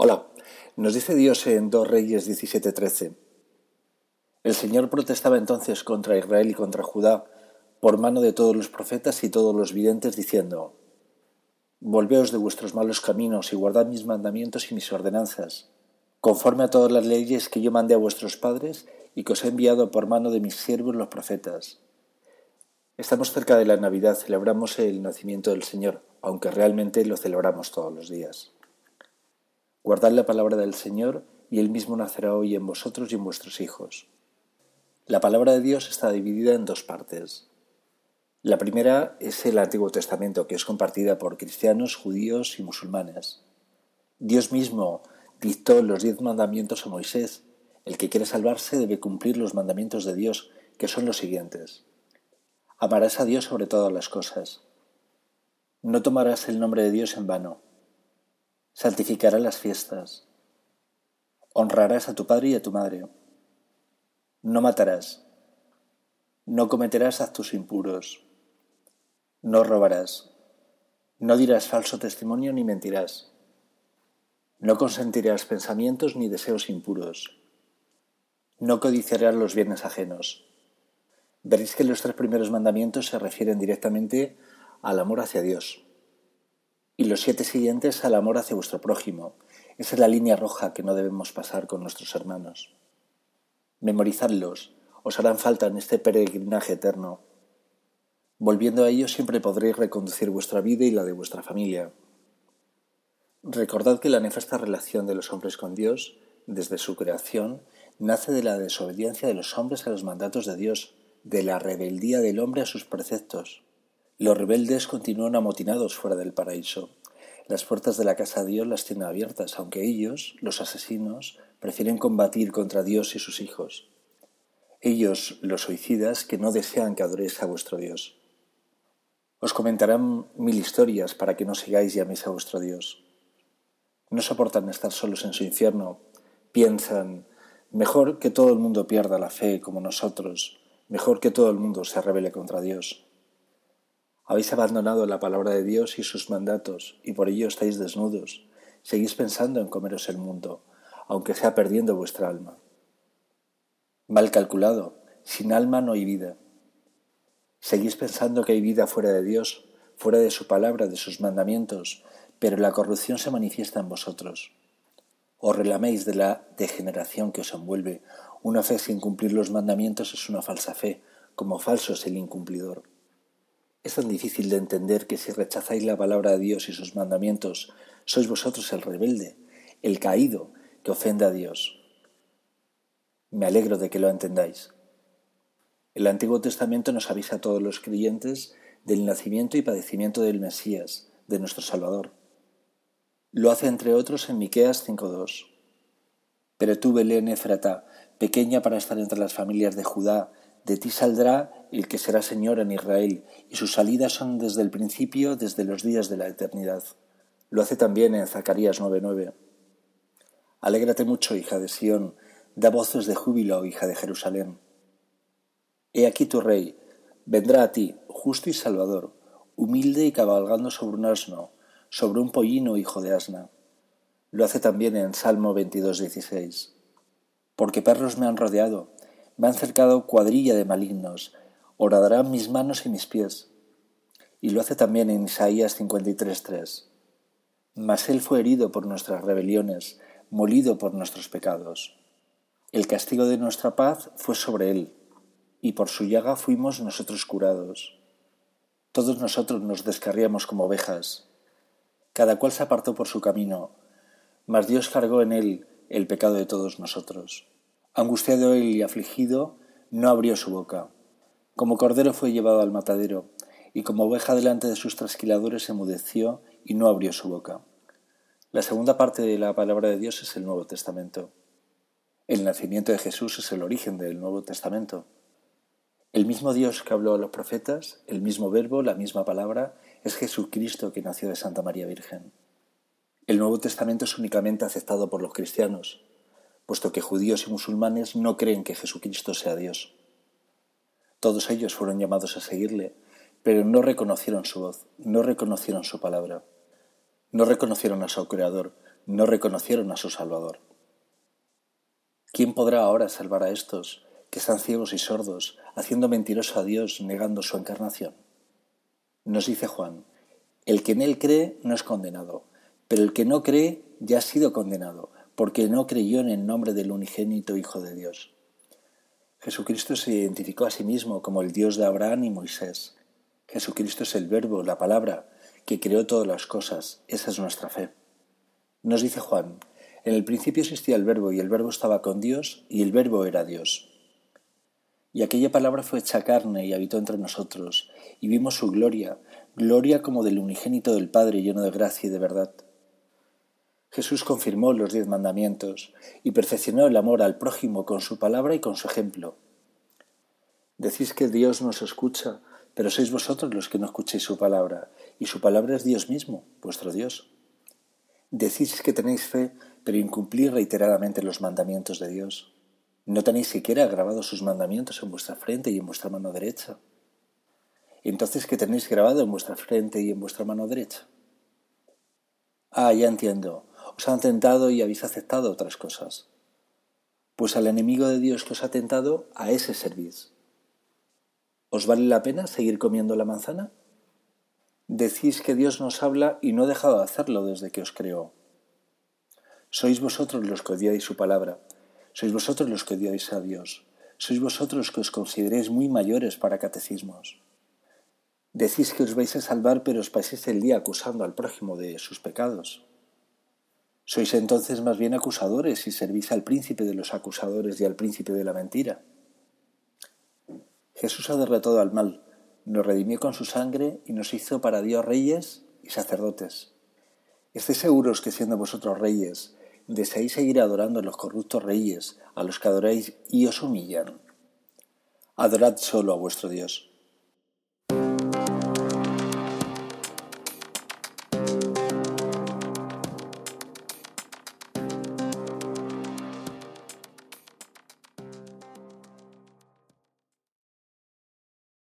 Hola, nos dice Dios en 2 Reyes 17:13. El Señor protestaba entonces contra Israel y contra Judá por mano de todos los profetas y todos los videntes, diciendo, Volveos de vuestros malos caminos y guardad mis mandamientos y mis ordenanzas, conforme a todas las leyes que yo mandé a vuestros padres y que os he enviado por mano de mis siervos los profetas. Estamos cerca de la Navidad, celebramos el nacimiento del Señor, aunque realmente lo celebramos todos los días. Guardad la palabra del Señor, y Él mismo nacerá hoy en vosotros y en vuestros hijos. La palabra de Dios está dividida en dos partes. La primera es el Antiguo Testamento, que es compartida por cristianos, judíos y musulmanes. Dios mismo dictó los diez mandamientos a Moisés. El que quiere salvarse debe cumplir los mandamientos de Dios, que son los siguientes. Amarás a Dios sobre todas las cosas. No tomarás el nombre de Dios en vano santificarás las fiestas, honrarás a tu padre y a tu madre, no matarás, no cometerás actos impuros, no robarás, no dirás falso testimonio ni mentirás, no consentirás pensamientos ni deseos impuros, no codiciarás los bienes ajenos. Veréis que los tres primeros mandamientos se refieren directamente al amor hacia Dios y los siete siguientes al amor hacia vuestro prójimo. Esa es la línea roja que no debemos pasar con nuestros hermanos. Memorizadlos, os harán falta en este peregrinaje eterno. Volviendo a ellos siempre podréis reconducir vuestra vida y la de vuestra familia. Recordad que la nefasta relación de los hombres con Dios, desde su creación, nace de la desobediencia de los hombres a los mandatos de Dios, de la rebeldía del hombre a sus preceptos. Los rebeldes continúan amotinados fuera del paraíso. Las puertas de la casa de Dios las tienen abiertas, aunque ellos, los asesinos, prefieren combatir contra Dios y sus hijos. Ellos, los suicidas, que no desean que adoréis a vuestro Dios. Os comentarán mil historias para que no sigáis y améis a vuestro Dios. No soportan estar solos en su infierno. Piensan, mejor que todo el mundo pierda la fe como nosotros, mejor que todo el mundo se rebele contra Dios. Habéis abandonado la palabra de Dios y sus mandatos, y por ello estáis desnudos. Seguís pensando en comeros el mundo, aunque sea perdiendo vuestra alma. Mal calculado, sin alma no hay vida. Seguís pensando que hay vida fuera de Dios, fuera de su palabra, de sus mandamientos, pero la corrupción se manifiesta en vosotros. Os relaméis de la degeneración que os envuelve. Una fe sin cumplir los mandamientos es una falsa fe, como falso es el incumplidor. Es tan difícil de entender que si rechazáis la palabra de Dios y sus mandamientos, sois vosotros el rebelde, el caído, que ofende a Dios. Me alegro de que lo entendáis. El Antiguo Testamento nos avisa a todos los creyentes del nacimiento y padecimiento del Mesías, de nuestro Salvador. Lo hace entre otros en Miqueas 5.2. Pero tú, Belén Efrata, pequeña para estar entre las familias de Judá, de ti saldrá el que será Señor en Israel, y sus salidas son desde el principio, desde los días de la eternidad. Lo hace también en Zacarías 9:9. Alégrate mucho, hija de Sión, da voces de júbilo, hija de Jerusalén. He aquí tu rey, vendrá a ti, justo y salvador, humilde y cabalgando sobre un asno, sobre un pollino hijo de asna. Lo hace también en Salmo 22:16. Porque perros me han rodeado, me han cercado cuadrilla de malignos, horadarán mis manos y mis pies. Y lo hace también en Isaías 53.3. Mas él fue herido por nuestras rebeliones, molido por nuestros pecados. El castigo de nuestra paz fue sobre él, y por su llaga fuimos nosotros curados. Todos nosotros nos descarriamos como ovejas, cada cual se apartó por su camino, mas Dios cargó en él el pecado de todos nosotros. Angustiado él y afligido, no abrió su boca. Como cordero fue llevado al matadero, y como oveja delante de sus trasquiladores emudeció y no abrió su boca. La segunda parte de la palabra de Dios es el Nuevo Testamento. El nacimiento de Jesús es el origen del Nuevo Testamento. El mismo Dios que habló a los profetas, el mismo verbo, la misma palabra, es Jesucristo que nació de Santa María Virgen. El Nuevo Testamento es únicamente aceptado por los cristianos, puesto que judíos y musulmanes no creen que Jesucristo sea Dios. Todos ellos fueron llamados a seguirle, pero no reconocieron su voz, no reconocieron su palabra, no reconocieron a su Creador, no reconocieron a su Salvador. ¿Quién podrá ahora salvar a estos que están ciegos y sordos, haciendo mentiroso a Dios, negando su encarnación? Nos dice Juan, el que en él cree no es condenado, pero el que no cree ya ha sido condenado, porque no creyó en el nombre del unigénito Hijo de Dios. Jesucristo se identificó a sí mismo como el Dios de Abraham y Moisés. Jesucristo es el Verbo, la palabra, que creó todas las cosas. Esa es nuestra fe. Nos dice Juan, en el principio existía el Verbo y el Verbo estaba con Dios y el Verbo era Dios. Y aquella palabra fue hecha carne y habitó entre nosotros, y vimos su gloria, gloria como del unigénito del Padre lleno de gracia y de verdad. Jesús confirmó los diez mandamientos y perfeccionó el amor al prójimo con su palabra y con su ejemplo. Decís que Dios nos escucha, pero sois vosotros los que no escuchéis su palabra, y su palabra es Dios mismo, vuestro Dios. Decís que tenéis fe, pero incumplís reiteradamente los mandamientos de Dios. No tenéis siquiera grabados sus mandamientos en vuestra frente y en vuestra mano derecha. Entonces, ¿qué tenéis grabado en vuestra frente y en vuestra mano derecha? Ah, ya entiendo. Os han tentado y habéis aceptado otras cosas. Pues al enemigo de Dios que os ha tentado, a ese servís. ¿Os vale la pena seguir comiendo la manzana? Decís que Dios nos habla y no ha dejado de hacerlo desde que os creó. Sois vosotros los que odiáis su palabra, sois vosotros los que odiáis a Dios, sois vosotros que os consideréis muy mayores para catecismos. Decís que os vais a salvar, pero os paséis el día acusando al prójimo de sus pecados. Sois entonces más bien acusadores y servís al príncipe de los acusadores y al príncipe de la mentira. Jesús ha derrotado al mal, nos redimió con su sangre y nos hizo para Dios reyes y sacerdotes. Estéis seguros que siendo vosotros reyes, deseáis seguir adorando a los corruptos reyes, a los que adoráis y os humillan. Adorad solo a vuestro Dios.